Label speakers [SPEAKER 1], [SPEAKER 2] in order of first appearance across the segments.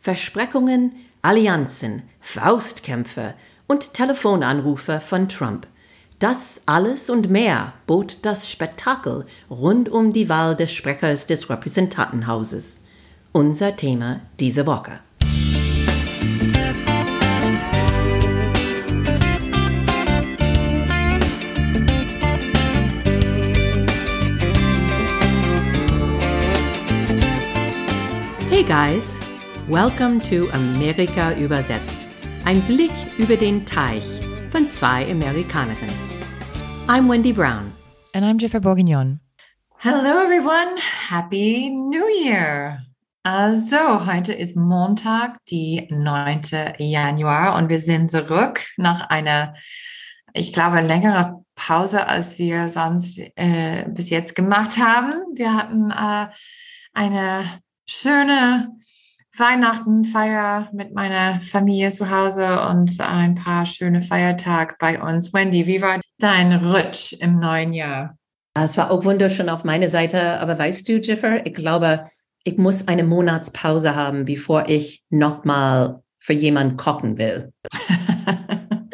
[SPEAKER 1] Versprechungen, Allianzen, Faustkämpfe und Telefonanrufe von Trump. Das alles und mehr bot das Spektakel rund um die Wahl des Sprechers des Repräsentantenhauses. Unser Thema diese Woche. Hey guys, welcome to Amerika übersetzt. Ein Blick über den Teich von zwei Amerikanerinnen. I'm Wendy Brown.
[SPEAKER 2] And I'm Jennifer Bourguignon.
[SPEAKER 3] Hello everyone, Happy New Year! Also, heute ist Montag, die 9. Januar und wir sind zurück nach einer, ich glaube, längere Pause, als wir sonst äh, bis jetzt gemacht haben. Wir hatten äh, eine schöne Weihnachtenfeier mit meiner Familie zu Hause und ein paar schöne Feiertage bei uns. Wendy, wie war dein Rutsch im neuen Jahr?
[SPEAKER 1] Es war auch wunderschön auf meiner Seite, aber weißt du, Jiffer, ich glaube, ich muss eine Monatspause haben, bevor ich nochmal für jemanden kochen will.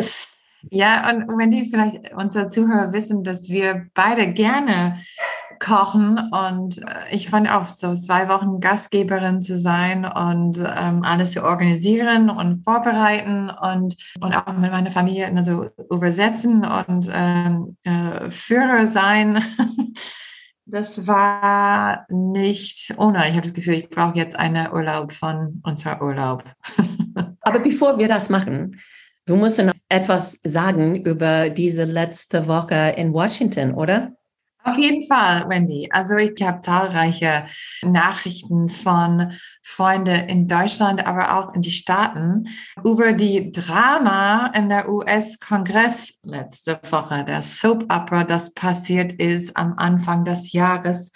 [SPEAKER 3] ja, und Wendy, vielleicht unsere Zuhörer wissen, dass wir beide gerne kochen und äh, ich fand auch so zwei Wochen Gastgeberin zu sein und ähm, alles zu organisieren und vorbereiten und, und auch mit meiner Familie also übersetzen und ähm, äh, Führer sein. Das war nicht ohne. Ich habe das Gefühl, ich brauche jetzt einen Urlaub von unserem Urlaub.
[SPEAKER 1] Aber bevor wir das machen, du musst noch etwas sagen über diese letzte Woche in Washington, oder?
[SPEAKER 3] Auf jeden Fall, Wendy. Also ich habe zahlreiche Nachrichten von Freunden in Deutschland, aber auch in die Staaten über die Drama in der US-Kongress letzte Woche, der Soap Opera, das passiert ist am Anfang des Jahres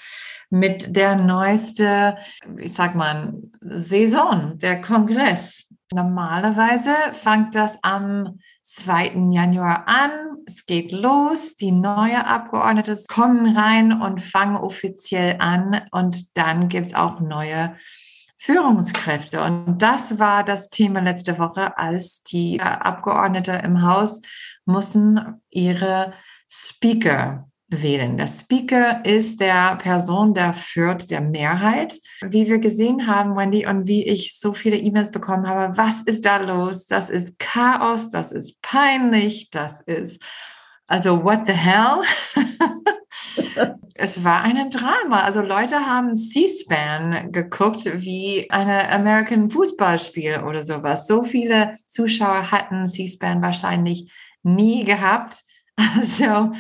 [SPEAKER 3] mit der neueste, ich sag mal, Saison, der Kongress. Normalerweise fängt das am 2. Januar an. Es geht los. Die neuen Abgeordneten kommen rein und fangen offiziell an. Und dann gibt es auch neue Führungskräfte. Und das war das Thema letzte Woche, als die Abgeordneten im Haus mussten ihre Speaker wählen. Der Speaker ist der Person, der führt der Mehrheit. Wie wir gesehen haben, Wendy, und wie ich so viele E-Mails bekommen habe, was ist da los? Das ist Chaos, das ist peinlich, das ist, also what the hell? es war ein Drama. Also Leute haben C-SPAN geguckt wie eine American Fußballspiel oder sowas. So viele Zuschauer hatten C-SPAN wahrscheinlich nie gehabt. Also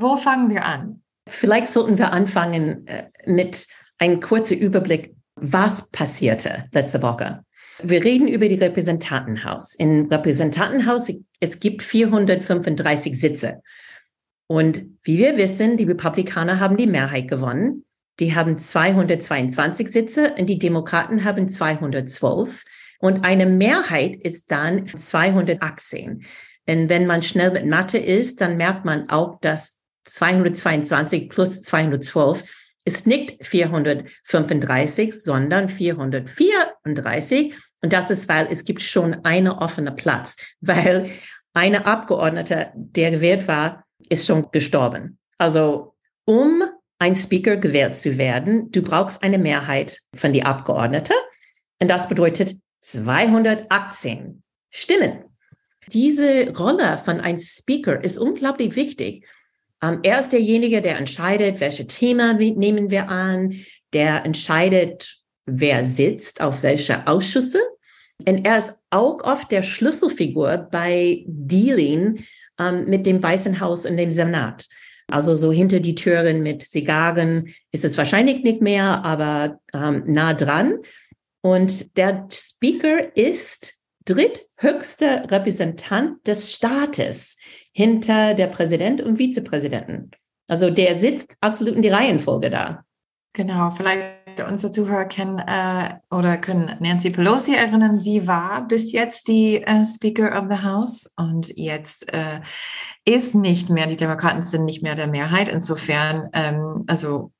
[SPEAKER 3] wo fangen wir an?
[SPEAKER 1] Vielleicht sollten wir anfangen äh, mit einem kurzen Überblick, was passierte letzte Woche. Wir reden über die Repräsentantenhaus. Im Repräsentantenhaus, es gibt 435 Sitze. Und wie wir wissen, die Republikaner haben die Mehrheit gewonnen. Die haben 222 Sitze und die Demokraten haben 212. Und eine Mehrheit ist dann 218. Und wenn man schnell mit Mathe ist, dann merkt man auch, dass 222 plus 212 ist nicht 435, sondern 434. Und das ist, weil es gibt schon einen offenen Platz, weil eine Abgeordnete, der gewählt war, ist schon gestorben. Also um ein Speaker gewählt zu werden, du brauchst eine Mehrheit von den Abgeordneten. Und das bedeutet 218 Stimmen. Diese Rolle von einem Speaker ist unglaublich wichtig, er ist derjenige, der entscheidet, welche Themen nehmen wir an, der entscheidet, wer sitzt auf welche Ausschüsse. Und er ist auch oft der Schlüsselfigur bei Dealing ähm, mit dem Weißen Haus und dem Senat. Also so hinter die Türen mit Zigarren ist es wahrscheinlich nicht mehr, aber ähm, nah dran. Und der Speaker ist dritthöchster Repräsentant des Staates hinter der Präsident und Vizepräsidenten. Also der sitzt absolut in die Reihenfolge da.
[SPEAKER 3] Genau, vielleicht unsere Zuhörer kennen äh, oder können Nancy Pelosi erinnern. Sie war bis jetzt die äh, Speaker of the House und jetzt äh, ist nicht mehr, die Demokraten sind nicht mehr der Mehrheit. Insofern, ähm, also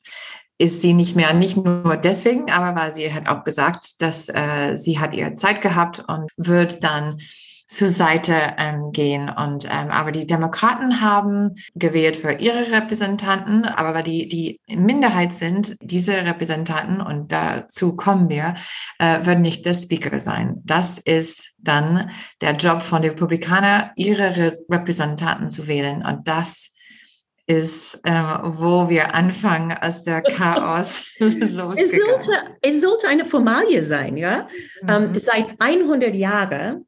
[SPEAKER 3] ist sie nicht mehr, nicht nur deswegen, aber weil sie hat auch gesagt, dass äh, sie hat ihre Zeit gehabt und wird dann zur Seite ähm, gehen. Und ähm, aber die Demokraten haben gewählt für ihre Repräsentanten, aber weil die die Minderheit sind, diese Repräsentanten und dazu kommen wir, äh, werden nicht der Speaker sein. Das ist dann der Job von den Republikanern, ihre Re Repräsentanten zu wählen. Und das ist, äh, wo wir anfangen, als der Chaos losgegangen
[SPEAKER 1] es sollte, es sollte eine Formalie sein, ja. Mhm. Ähm, seit 100 Jahren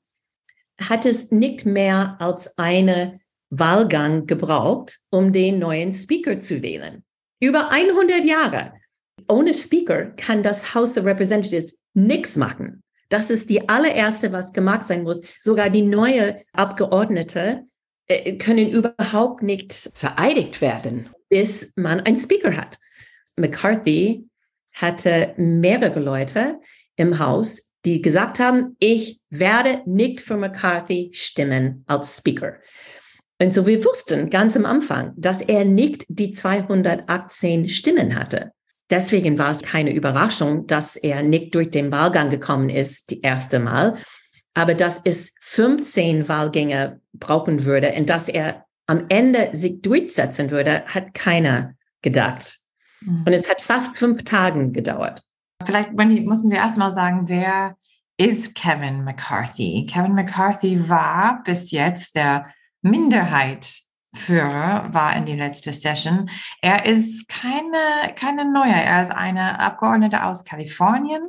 [SPEAKER 1] hat es nicht mehr als eine Wahlgang gebraucht, um den neuen Speaker zu wählen. Über 100 Jahre. Ohne Speaker kann das House of Representatives nichts machen. Das ist die allererste, was gemacht sein muss. Sogar die neue Abgeordnete äh, können überhaupt nicht vereidigt werden, bis man einen Speaker hat. McCarthy hatte mehrere Leute im Haus, die gesagt haben, ich werde nicht für McCarthy stimmen als Speaker. Und so wir wussten ganz am Anfang, dass er nicht die 218 Stimmen hatte. Deswegen war es keine Überraschung, dass er nicht durch den Wahlgang gekommen ist, die erste Mal, aber dass es 15 Wahlgänge brauchen würde und dass er am Ende sich durchsetzen würde, hat keiner gedacht. Mhm. Und es hat fast fünf Tage gedauert.
[SPEAKER 3] Vielleicht müssen wir erstmal sagen, wer ist Kevin McCarthy? Kevin McCarthy war bis jetzt der Minderheitsführer, war in die letzte Session. Er ist keine, keine neue, er ist eine Abgeordnete aus Kalifornien.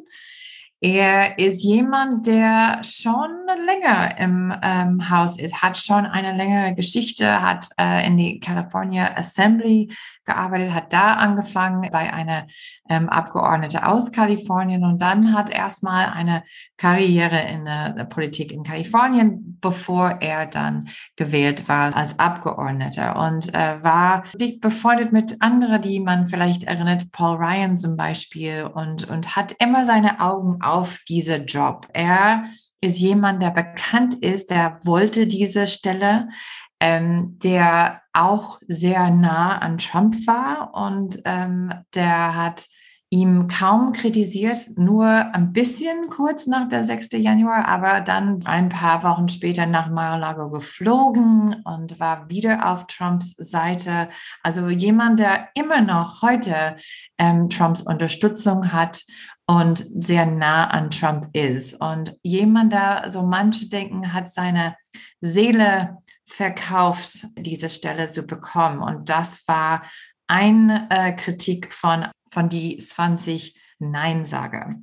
[SPEAKER 3] Er ist jemand, der schon länger im ähm, Haus ist, hat schon eine längere Geschichte, hat äh, in die California Assembly gearbeitet, hat da angefangen bei einer ähm, Abgeordnete aus Kalifornien und dann hat erstmal eine Karriere in der, Politik in Kalifornien, bevor er dann gewählt war als Abgeordneter und äh, war dicht befreundet mit anderen, die man vielleicht erinnert, Paul Ryan zum Beispiel und, und hat immer seine Augen auf diese Job. Er ist jemand, der bekannt ist, der wollte diese Stelle ähm, der auch sehr nah an Trump war und ähm, der hat ihm kaum kritisiert, nur ein bisschen kurz nach der 6. Januar, aber dann ein paar Wochen später nach Mar-a-Lago geflogen und war wieder auf Trumps Seite. Also jemand, der immer noch heute ähm, Trumps Unterstützung hat und sehr nah an Trump ist. Und jemand, der so manche denken, hat seine Seele verkauft, diese Stelle zu bekommen. Und das war eine äh, Kritik von, von die 20 Nein-Sager.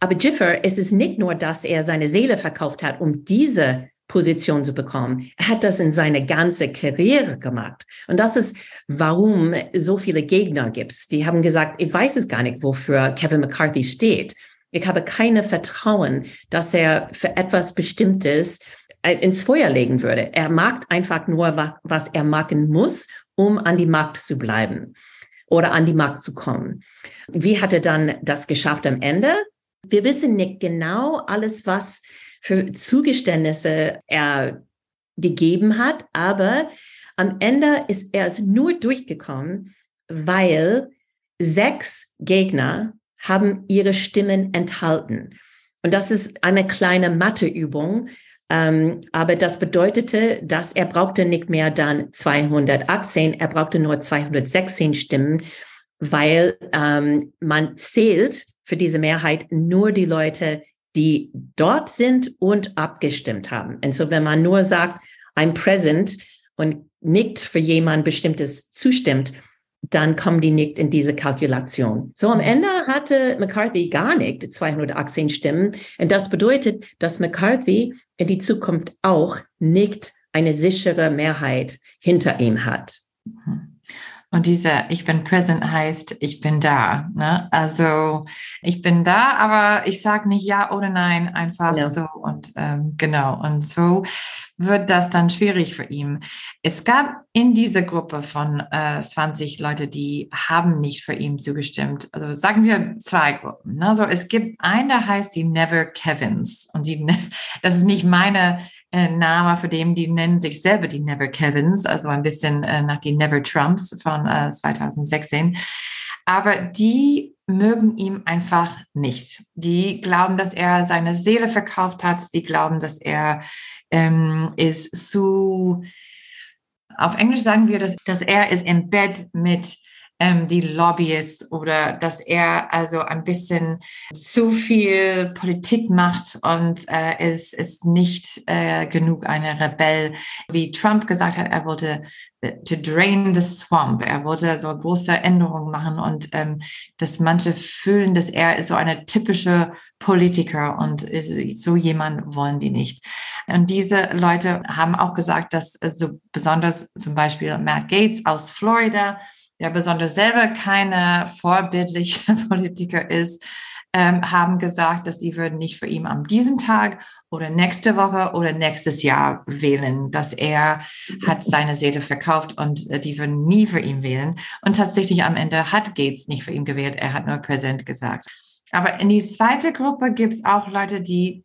[SPEAKER 1] Aber Jiffer, es ist nicht nur, dass er seine Seele verkauft hat, um diese Position zu bekommen. Er hat das in seine ganze Karriere gemacht. Und das ist, warum so viele Gegner gibt. Die haben gesagt, ich weiß es gar nicht, wofür Kevin McCarthy steht. Ich habe keine Vertrauen, dass er für etwas Bestimmtes ins Feuer legen würde. Er mag einfach nur, was er machen muss, um an die Markt zu bleiben oder an die Markt zu kommen. Wie hat er dann das geschafft am Ende? Wir wissen nicht genau alles, was für Zugeständnisse er gegeben hat, aber am Ende ist er es nur durchgekommen, weil sechs Gegner haben ihre Stimmen enthalten. Und das ist eine kleine Matheübung, ähm, aber das bedeutete, dass er brauchte nicht mehr dann 218, er brauchte nur 216 Stimmen, weil ähm, man zählt für diese Mehrheit nur die Leute, die dort sind und abgestimmt haben. Und so, wenn man nur sagt, I'm present und nicht für jemand Bestimmtes zustimmt, dann kommen die nicht in diese Kalkulation. So am mhm. Ende hatte McCarthy gar nicht 218 Stimmen. Und das bedeutet, dass McCarthy in die Zukunft auch nicht eine sichere Mehrheit hinter ihm hat.
[SPEAKER 3] Mhm. Und diese Ich bin present heißt, ich bin da. Ne? Also ich bin da, aber ich sage nicht ja oder nein, einfach ja. so. Und ähm, genau, und so wird das dann schwierig für ihn. Es gab in dieser Gruppe von äh, 20 Leute, die haben nicht für ihn zugestimmt. Also sagen wir zwei Gruppen. Ne? Also es gibt eine, der heißt die Never Kevins. Und die, das ist nicht meine äh, Name für dem, die nennen sich selber die Never Kevins, also ein bisschen äh, nach die Never Trumps von äh, 2016. aber die mögen ihm einfach nicht. Die glauben, dass er seine Seele verkauft hat. Die glauben, dass er ähm, ist zu, auf Englisch sagen wir, dass, dass er ist im Bett mit ähm, die Lobbyists oder dass er also ein bisschen zu viel Politik macht und äh, es ist nicht äh, genug eine Rebell. Wie Trump gesagt hat, er wollte to drain the swamp. Er wollte so große Änderungen machen und ähm, dass manche fühlen, dass er so eine typische Politiker und so jemand wollen die nicht. Und diese Leute haben auch gesagt, dass äh, so besonders zum Beispiel Matt Gates aus Florida der besonders selber keine vorbildliche Politiker ist, ähm, haben gesagt, dass sie würden nicht für ihn am diesen Tag oder nächste Woche oder nächstes Jahr wählen, dass er hat seine Seele verkauft und äh, die würden nie für ihn wählen. Und tatsächlich am Ende hat Gates nicht für ihn gewählt, er hat nur Präsident gesagt. Aber in die zweite Gruppe gibt es auch Leute, die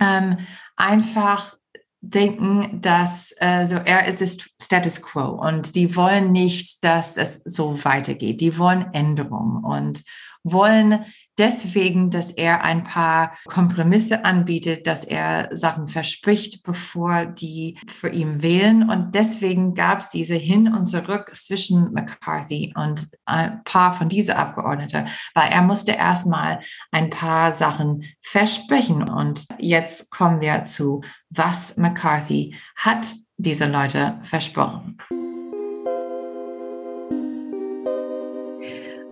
[SPEAKER 3] ähm, einfach denken, dass äh, so er ist das Status quo und die wollen nicht, dass es so weitergeht. Die wollen Änderungen und wollen deswegen, dass er ein paar Kompromisse anbietet, dass er Sachen verspricht, bevor die für ihn wählen. Und deswegen gab es diese Hin und Zurück zwischen McCarthy und ein paar von diesen Abgeordneten, weil er musste erstmal ein paar Sachen versprechen. Und jetzt kommen wir zu, was McCarthy hat diese Leute versprochen.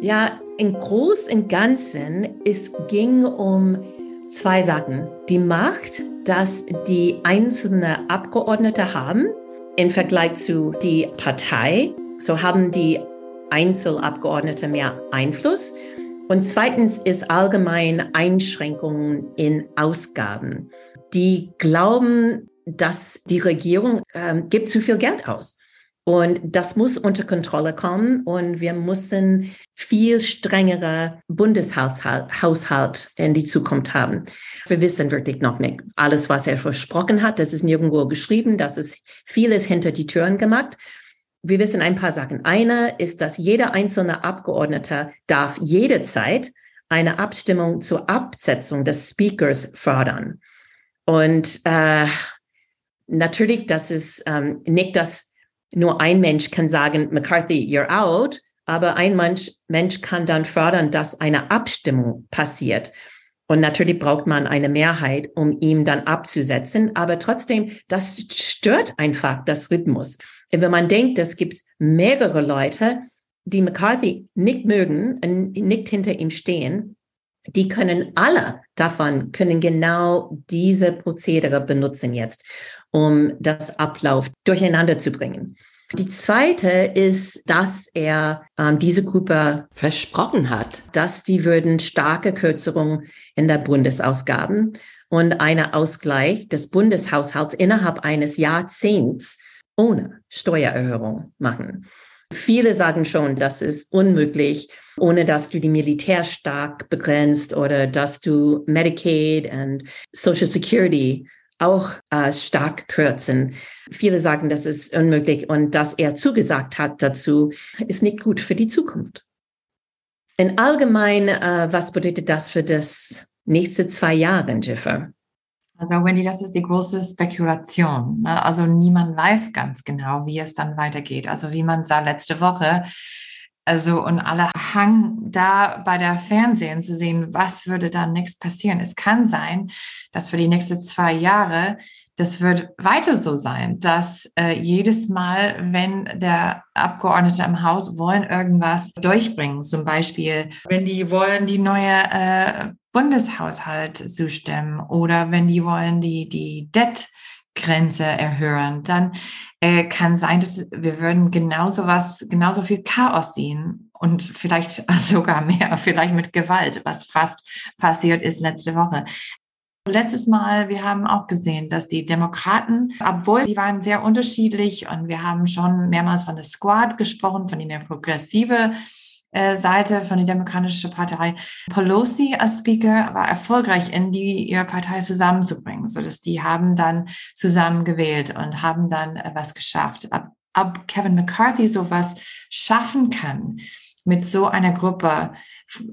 [SPEAKER 1] Ja, im Großen und Ganzen, es ging um zwei Sachen. Die Macht, dass die einzelnen Abgeordnete haben im Vergleich zu die Partei. So haben die Einzelabgeordnete mehr Einfluss. Und zweitens ist allgemein Einschränkungen in Ausgaben. Die glauben, dass die Regierung äh, gibt zu viel Geld aus. Und das muss unter Kontrolle kommen und wir müssen viel strengere Bundeshaushalt in die Zukunft haben. Wir wissen wirklich noch nicht alles, was er versprochen hat. Das ist nirgendwo geschrieben. Das ist vieles hinter die Türen gemacht. Wir wissen ein paar Sachen. Eine ist, dass jeder einzelne Abgeordnete darf jederzeit eine Abstimmung zur Absetzung des Speakers fördern. Und äh, natürlich, das ist ähm, nicht das nur ein Mensch kann sagen, McCarthy, you're out, aber ein Mensch, Mensch kann dann fördern, dass eine Abstimmung passiert. Und natürlich braucht man eine Mehrheit, um ihn dann abzusetzen. Aber trotzdem, das stört einfach das Rhythmus. Wenn man denkt, es gibt mehrere Leute, die McCarthy nicht mögen, nicht hinter ihm stehen, die können alle davon, können genau diese Prozedere benutzen jetzt, um das Ablauf durcheinander zu bringen. Die zweite ist, dass er ähm, diese Gruppe versprochen hat, dass die würden starke Kürzungen in der Bundesausgaben und einen Ausgleich des Bundeshaushalts innerhalb eines Jahrzehnts ohne Steuererhöhung machen. Viele sagen schon, das ist unmöglich, ohne dass du die Militär stark begrenzt oder dass du Medicaid und Social Security auch äh, stark kürzen. Viele sagen, das ist unmöglich und dass er zugesagt hat dazu, ist nicht gut für die Zukunft. In allgemein, äh, was bedeutet das für das nächste zwei Jahre, Jiffer?
[SPEAKER 3] Also Wendy, das ist die große Spekulation. Ne? Also niemand weiß ganz genau, wie es dann weitergeht. Also wie man sah letzte Woche, also und alle hangen da bei der Fernsehen zu sehen, was würde dann nichts passieren. Es kann sein, dass für die nächsten zwei Jahre das wird weiter so sein, dass äh, jedes Mal, wenn der Abgeordnete im Haus wollen irgendwas durchbringen, zum Beispiel, wenn die wollen die neue äh, Bundeshaushalt zustimmen oder wenn die wollen die die Debt Grenze erhöhen, dann äh, kann sein, dass wir würden genauso was, genauso viel Chaos sehen und vielleicht sogar mehr, vielleicht mit Gewalt, was fast passiert ist letzte Woche. Letztes Mal, wir haben auch gesehen, dass die Demokraten, obwohl die waren sehr unterschiedlich und wir haben schon mehrmals von der Squad gesprochen, von die mehr progressive Seite von der Demokratischen Partei. Pelosi als Speaker war erfolgreich in die ihre Partei zusammenzubringen, so dass die haben dann zusammen gewählt und haben dann äh, was geschafft. Ob, ob Kevin McCarthy sowas schaffen kann, mit so einer Gruppe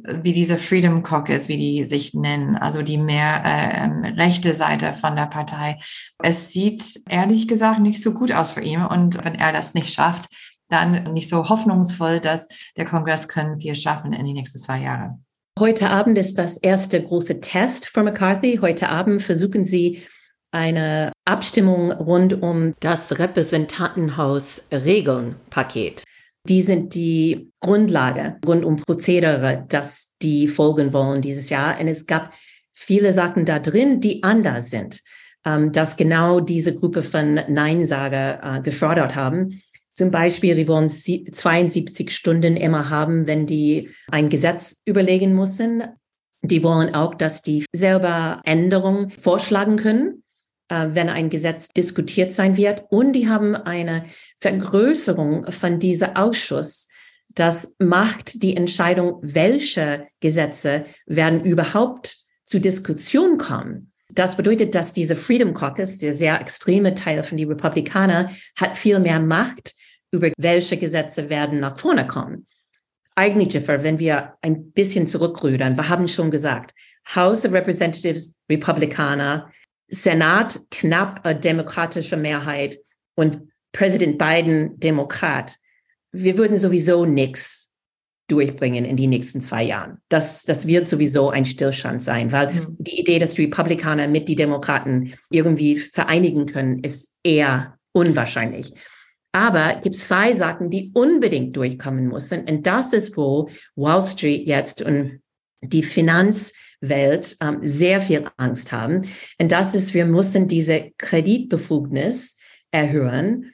[SPEAKER 3] wie diese Freedom Caucus, wie die sich nennen, also die mehr äh, rechte Seite von der Partei. Es sieht ehrlich gesagt nicht so gut aus für ihn. Und wenn er das nicht schafft, dann nicht so hoffnungsvoll, dass der Kongress können wir schaffen in die nächsten zwei Jahre.
[SPEAKER 1] Heute Abend ist das erste große Test für McCarthy. Heute Abend versuchen sie eine Abstimmung rund um das Repräsentantenhaus-Regeln-Paket. Die sind die Grundlage rund um Prozedere, dass die folgen wollen dieses Jahr. Und es gab viele Sachen da drin, die anders sind, ähm, dass genau diese Gruppe von Neinsager äh, gefördert haben. Zum Beispiel, sie wollen 72 Stunden immer haben, wenn die ein Gesetz überlegen müssen. Die wollen auch, dass die selber Änderungen vorschlagen können äh, wenn ein Gesetz diskutiert sein wird. Und die haben eine Vergrößerung von dieser Ausschuss. Das macht die Entscheidung, welche Gesetze werden überhaupt zu Diskussion kommen. Das bedeutet, dass diese Freedom Caucus, der sehr extreme Teil von den Republikanern, hat viel mehr Macht über welche Gesetze werden nach vorne kommen. Eigentlich, Jiffer, wenn wir ein bisschen zurückrudern, wir haben schon gesagt, House of Representatives Republikaner, Senat knapp eine demokratische Mehrheit und Präsident Biden Demokrat. Wir würden sowieso nichts durchbringen in die nächsten zwei Jahren. Das, das wird sowieso ein Stillstand sein, weil mhm. die Idee, dass die Republikaner mit die Demokraten irgendwie vereinigen können, ist eher unwahrscheinlich. Aber es gibt zwei Sachen, die unbedingt durchkommen müssen. Und das ist, wo Wall Street jetzt und die Finanz Welt ähm, sehr viel Angst haben. Und das ist, wir müssen diese Kreditbefugnis erhöhen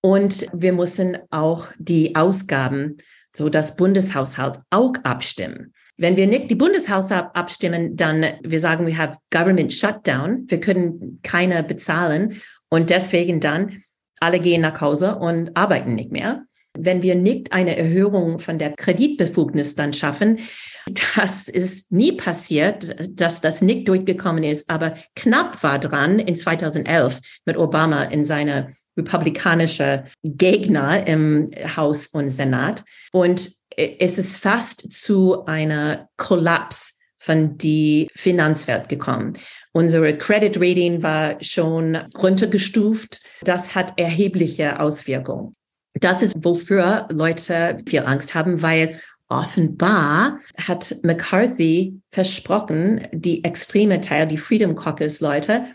[SPEAKER 1] und wir müssen auch die Ausgaben, so das Bundeshaushalt auch abstimmen. Wenn wir nicht die Bundeshaushalt abstimmen, dann wir sagen, wir have government shutdown, wir können keine bezahlen und deswegen dann alle gehen nach Hause und arbeiten nicht mehr. Wenn wir nicht eine Erhöhung von der Kreditbefugnis dann schaffen, das ist nie passiert, dass das nicht durchgekommen ist, aber knapp war dran in 2011 mit Obama in seiner republikanische Gegner im Haus und Senat. Und es ist fast zu einer Kollaps von die Finanzwelt gekommen. Unsere Credit Rating war schon runtergestuft. Das hat erhebliche Auswirkungen. Das ist, wofür Leute viel Angst haben, weil offenbar hat McCarthy versprochen, die extreme Teil, die Freedom Caucus Leute,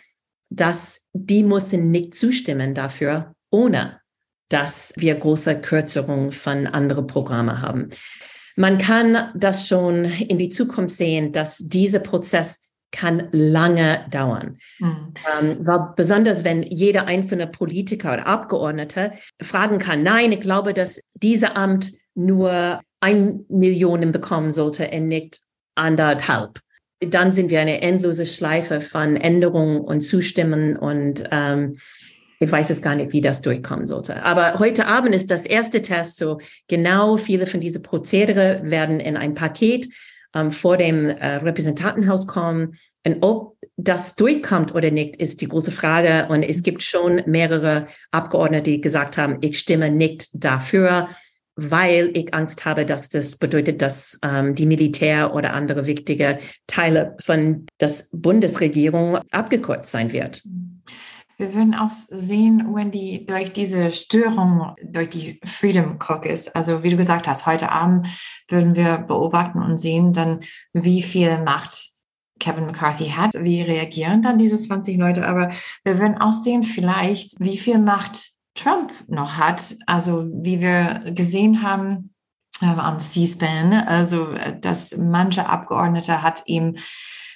[SPEAKER 1] dass die müssen nicht zustimmen dafür, ohne dass wir große Kürzungen von anderen Programmen haben. Man kann das schon in die Zukunft sehen, dass dieser Prozess kann lange dauern. Mhm. Ähm, weil besonders wenn jeder einzelne Politiker oder Abgeordnete fragen kann, nein, ich glaube, dass dieser Amt nur ein Millionen bekommen sollte und nicht anderthalb. Dann sind wir eine endlose Schleife von Änderungen und Zustimmen und ähm, ich weiß es gar nicht, wie das durchkommen sollte. Aber heute Abend ist das erste Test. So genau viele von diesen Prozedere werden in ein Paket ähm, vor dem äh, Repräsentantenhaus kommen. Und ob das durchkommt oder nicht, ist die große Frage. Und es gibt schon mehrere Abgeordnete, die gesagt haben, ich stimme nicht dafür weil ich Angst habe, dass das bedeutet, dass ähm, die Militär oder andere wichtige Teile von der Bundesregierung abgekürzt sein wird.
[SPEAKER 3] Wir würden auch sehen, Wendy, durch diese Störung, durch die Freedom Caucus, also wie du gesagt hast, heute Abend würden wir beobachten und sehen dann, wie viel Macht Kevin McCarthy hat, wie reagieren dann diese 20 Leute, aber wir würden auch sehen vielleicht, wie viel Macht Trump noch hat. Also wie wir gesehen haben äh, am C-SPAN, also dass manche Abgeordnete hat ihm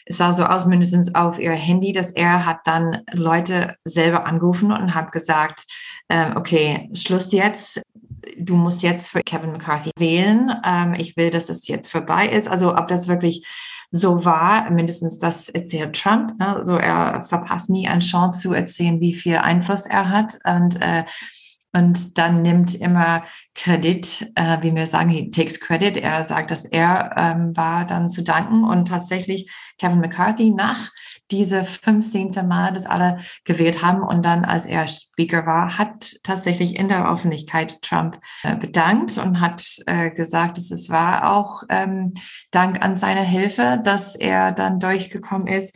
[SPEAKER 3] es sah so aus, mindestens auf ihr Handy, dass er hat dann Leute selber angerufen und hat gesagt, äh, okay, Schluss jetzt. Du musst jetzt für Kevin McCarthy wählen. Ähm, ich will, dass das jetzt vorbei ist. Also ob das wirklich so war, mindestens das erzählt Trump. Ne? So er verpasst nie eine Chance zu erzählen, wie viel Einfluss er hat. Und äh, und dann nimmt immer Kredit, äh, wie wir sagen, he takes credit. Er sagt, dass er ähm, war dann zu danken und tatsächlich Kevin McCarthy nach diese 15. Mal, das alle gewählt haben und dann, als er Speaker war, hat tatsächlich in der Öffentlichkeit Trump äh, bedankt und hat äh, gesagt, dass es war auch ähm, Dank an seine Hilfe, dass er dann durchgekommen ist.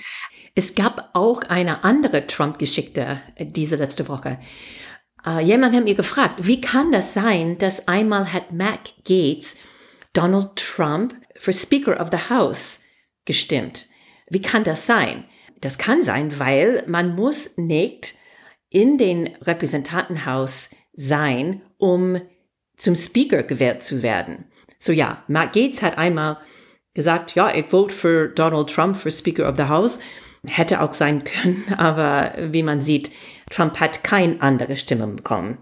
[SPEAKER 1] Es gab auch eine andere Trump-Geschichte äh, diese letzte Woche. Jemand hat mir gefragt, wie kann das sein, dass einmal hat Matt Gates Donald Trump für Speaker of the House gestimmt? Wie kann das sein? Das kann sein, weil man muss nicht in den Repräsentantenhaus sein, um zum Speaker gewählt zu werden. So ja, Matt Gates hat einmal gesagt, ja, ich vote für Donald Trump für Speaker of the House. Hätte auch sein können, aber wie man sieht, Trump hat keine andere Stimme bekommen.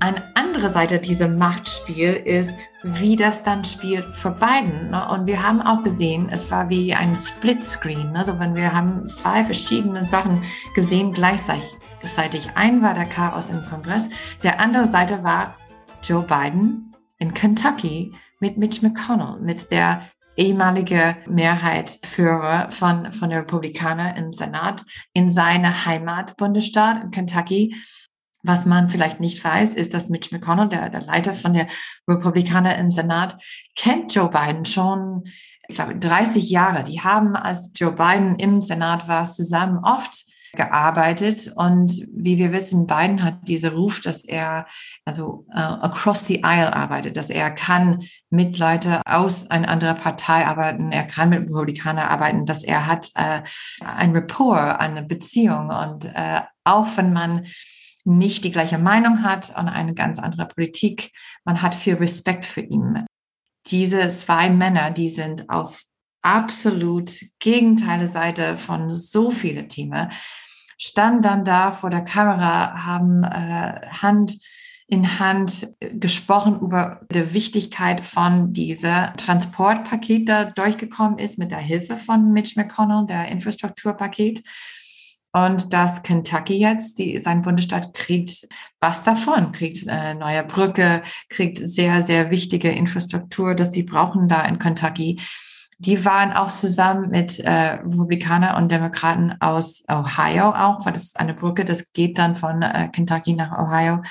[SPEAKER 3] Eine andere Seite dieser Machtspiel ist, wie das dann spielt für beiden. Ne? Und wir haben auch gesehen, es war wie ein Splitscreen. Also wenn wir haben zwei verschiedene Sachen gesehen gleichzeitig. Ein war der Chaos im Kongress, der andere Seite war Joe Biden in Kentucky mit Mitch McConnell, mit der ehemalige Mehrheitsführer von, von der Republikaner im Senat in seiner Heimatbundesstaat in Kentucky. Was man vielleicht nicht weiß, ist, dass Mitch McConnell, der, der Leiter von der Republikaner im Senat, kennt Joe Biden schon, ich glaube, 30 Jahre. Die haben, als Joe Biden im Senat war, zusammen oft gearbeitet und wie wir wissen, Biden hat diese Ruf, dass er also uh, across the aisle arbeitet, dass er kann mit Leute aus einer anderen Partei arbeiten, er kann mit Republikanern arbeiten, dass er hat uh, ein Rapport, eine Beziehung und uh, auch wenn man nicht die gleiche Meinung hat und eine ganz andere Politik, man hat viel Respekt für ihn. Diese zwei Männer, die sind auf absolut Gegenteile Seite von so vielen Themen, standen dann da vor der Kamera, haben äh, Hand in Hand gesprochen über die Wichtigkeit von dieser Transportpaket, da durchgekommen ist mit der Hilfe von Mitch McConnell, der Infrastrukturpaket. Und dass Kentucky jetzt, die, sein Bundesstaat, kriegt was davon, kriegt äh, neue Brücke, kriegt sehr, sehr wichtige Infrastruktur, dass die brauchen da in Kentucky. Die waren auch zusammen mit äh, Republikaner und Demokraten aus Ohio auch, weil das ist eine Brücke, das geht dann von äh, Kentucky nach Ohio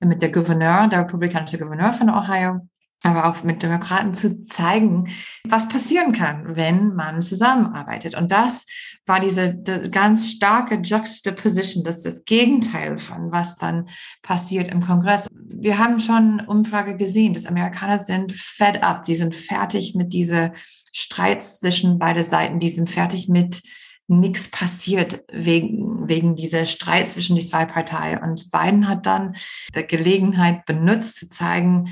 [SPEAKER 3] mit der Gouverneur, der republikanische Gouverneur von Ohio, aber auch mit Demokraten zu zeigen, was passieren kann, wenn man zusammenarbeitet. Und das war diese die ganz starke Juxtaposition, das ist das Gegenteil von was dann passiert im Kongress. Wir haben schon Umfrage gesehen, dass Amerikaner sind fed up, die sind fertig mit dieser Streits zwischen beide Seiten, die sind fertig mit nichts passiert wegen, wegen dieser Streit zwischen die zwei Parteien. Und Biden hat dann die Gelegenheit benutzt, zu zeigen,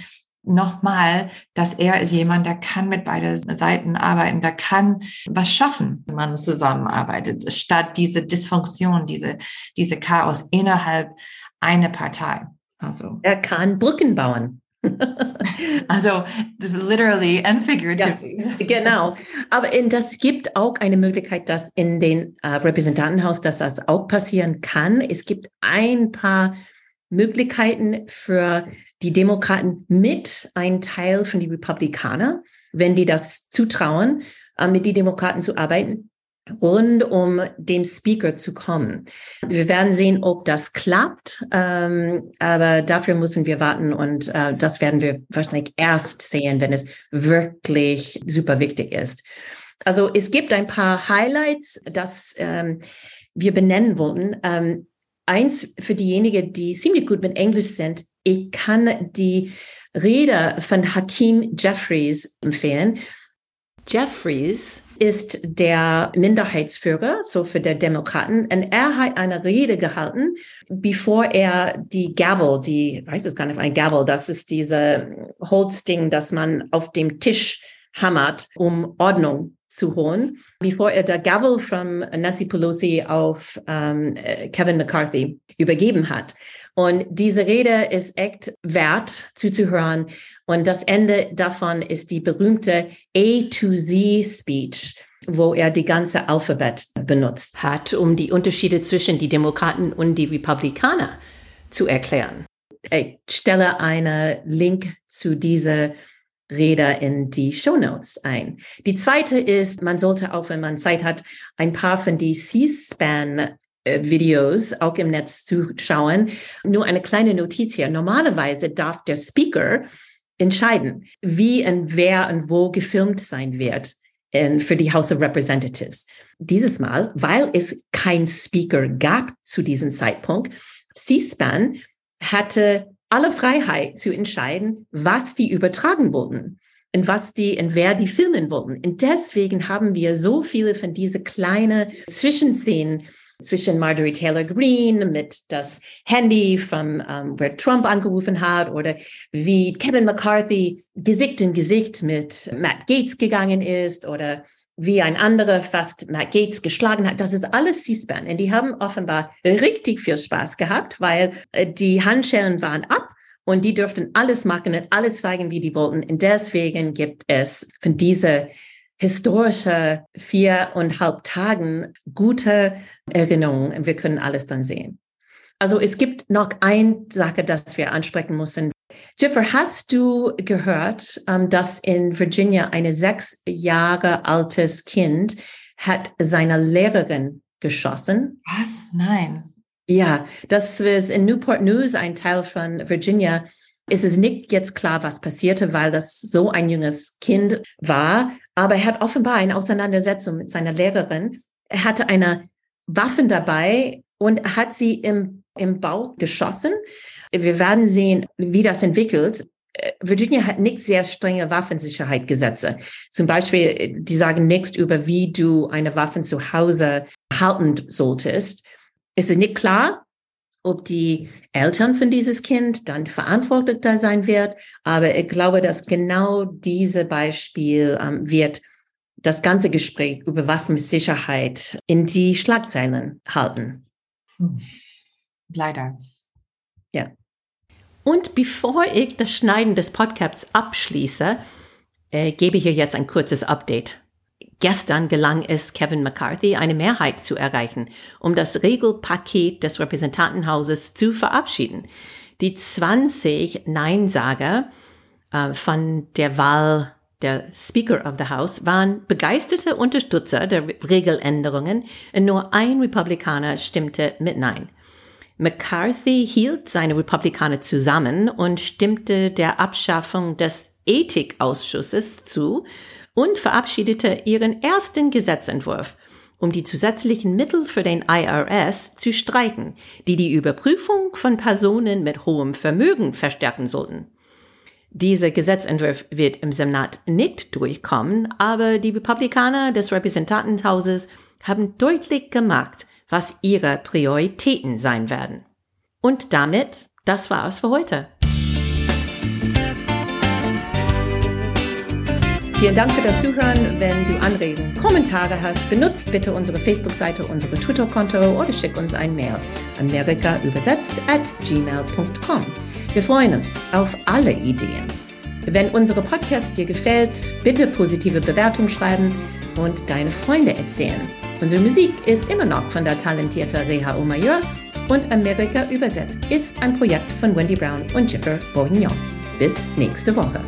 [SPEAKER 3] nochmal, dass er ist jemand, der kann mit beiden Seiten arbeiten, der kann was schaffen, wenn man zusammenarbeitet, statt diese Dysfunktion, diese, diese Chaos innerhalb einer Partei.
[SPEAKER 1] Also. Er kann Brücken bauen.
[SPEAKER 3] also literally and figuratively.
[SPEAKER 1] Ja, genau. Aber in, das gibt auch eine Möglichkeit, dass in den äh, Repräsentantenhaus, dass das auch passieren kann. Es gibt ein paar Möglichkeiten für die Demokraten mit ein Teil von die Republikaner, wenn die das zutrauen, äh, mit den Demokraten zu arbeiten, rund um den Speaker zu kommen. Wir werden sehen, ob das klappt, ähm, aber dafür müssen wir warten und äh, das werden wir wahrscheinlich erst sehen, wenn es wirklich super wichtig ist. Also es gibt ein paar Highlights, das ähm, wir benennen wollten. Ähm, eins für diejenigen, die ziemlich gut mit Englisch sind, ich kann die Rede von Hakim Jeffries empfehlen. Jeffries ist der Minderheitsführer, so für der Demokraten, und er hat eine Rede gehalten, bevor er die Gavel, die, ich weiß es gar nicht, ein Gavel, das ist diese Holzding, das man auf dem Tisch hammert, um Ordnung zu holen, bevor er der Gavel von Nancy Pelosi auf ähm, Kevin McCarthy übergeben hat. Und diese Rede ist echt wert zuzuhören. Und das Ende davon ist die berühmte A to Z Speech. wo er die ganze Alphabet benutzt hat, um die Unterschiede zwischen die Demokraten und die Republikaner zu erklären. Ich stelle einen Link zu dieser Rede in die Show Notes ein. Die zweite ist, man sollte auch, wenn man Zeit hat, ein paar von die C-SPAN Videos auch im Netz zuschauen. Nur eine kleine Notiz hier. Normalerweise darf der Speaker entscheiden, wie und wer und wo gefilmt sein wird in, für die House of Representatives. Dieses Mal, weil es kein Speaker gab zu diesem Zeitpunkt, C-SPAN hatte alle Freiheit zu entscheiden, was die übertragen wollten und was die und wer die filmen wollten. Und deswegen haben wir so viele von diese kleinen Zwischenszenen zwischen Marjorie Taylor Greene mit das Handy von ähm, wer Trump angerufen hat oder wie Kevin McCarthy Gesicht in Gesicht mit Matt Gates gegangen ist oder wie ein anderer fast Matt Gates geschlagen hat. Das ist alles C-SPAN. Und die haben offenbar richtig viel Spaß gehabt, weil äh, die Handschellen waren ab und die dürften alles machen und alles zeigen, wie die wollten. Und deswegen gibt es von dieser historische viereinhalb Tagen gute Erinnerungen. Wir können alles dann sehen. Also es gibt noch eine Sache, das wir ansprechen müssen. Jiffer, hast du gehört, ähm, dass in Virginia ein sechs Jahre altes Kind hat seine Lehrerin geschossen?
[SPEAKER 3] Was? Nein.
[SPEAKER 1] Ja, das ist in Newport News, ein Teil von Virginia. Es ist nicht jetzt klar, was passierte, weil das so ein junges Kind war. Aber er hat offenbar eine Auseinandersetzung mit seiner Lehrerin. Er hatte eine Waffe dabei und hat sie im, im Bauch geschossen. Wir werden sehen, wie das entwickelt. Äh, Virginia hat nicht sehr strenge Waffensicherheitsgesetze. Zum Beispiel, die sagen nichts über, wie du eine Waffe zu Hause halten solltest. Es ist nicht klar, ob die Eltern von dieses Kind dann verantwortlich sein wird. Aber ich glaube, dass genau dieses Beispiel ähm, wird das ganze Gespräch über Waffensicherheit in die Schlagzeilen halten. Hm.
[SPEAKER 3] Leider.
[SPEAKER 1] Ja. Und bevor ich das Schneiden des Podcasts abschließe, äh, gebe ich hier jetzt ein kurzes Update. Gestern gelang es Kevin McCarthy, eine Mehrheit zu erreichen, um das Regelpaket des Repräsentantenhauses zu verabschieden. Die 20 Neinsager äh, von der Wahl der Speaker of the House waren begeisterte Unterstützer der Regeländerungen nur ein Republikaner stimmte mit Nein. McCarthy hielt seine Republikaner zusammen und stimmte der Abschaffung des Ethikausschusses zu und verabschiedete ihren ersten Gesetzentwurf, um die zusätzlichen Mittel für den IRS zu streichen, die die Überprüfung von Personen mit hohem Vermögen verstärken sollten. Dieser Gesetzentwurf wird im Senat nicht durchkommen, aber die Republikaner des Repräsentantenhauses haben deutlich gemacht, was ihre Prioritäten sein werden. Und damit, das war's für heute. Vielen Dank für das Zuhören. Wenn du Anregungen, Kommentare hast, benutzt bitte unsere Facebook-Seite, unsere Twitter-Konto oder schick uns ein Mail. Amerika übersetzt at gmail.com. Wir freuen uns auf alle Ideen. Wenn unsere Podcast dir gefällt, bitte positive Bewertung schreiben und deine Freunde erzählen. Unsere Musik ist immer noch von der talentierten Reha Omayur und Amerika übersetzt ist ein Projekt von Wendy Brown und Jiffer Bourguignon. Bis nächste Woche.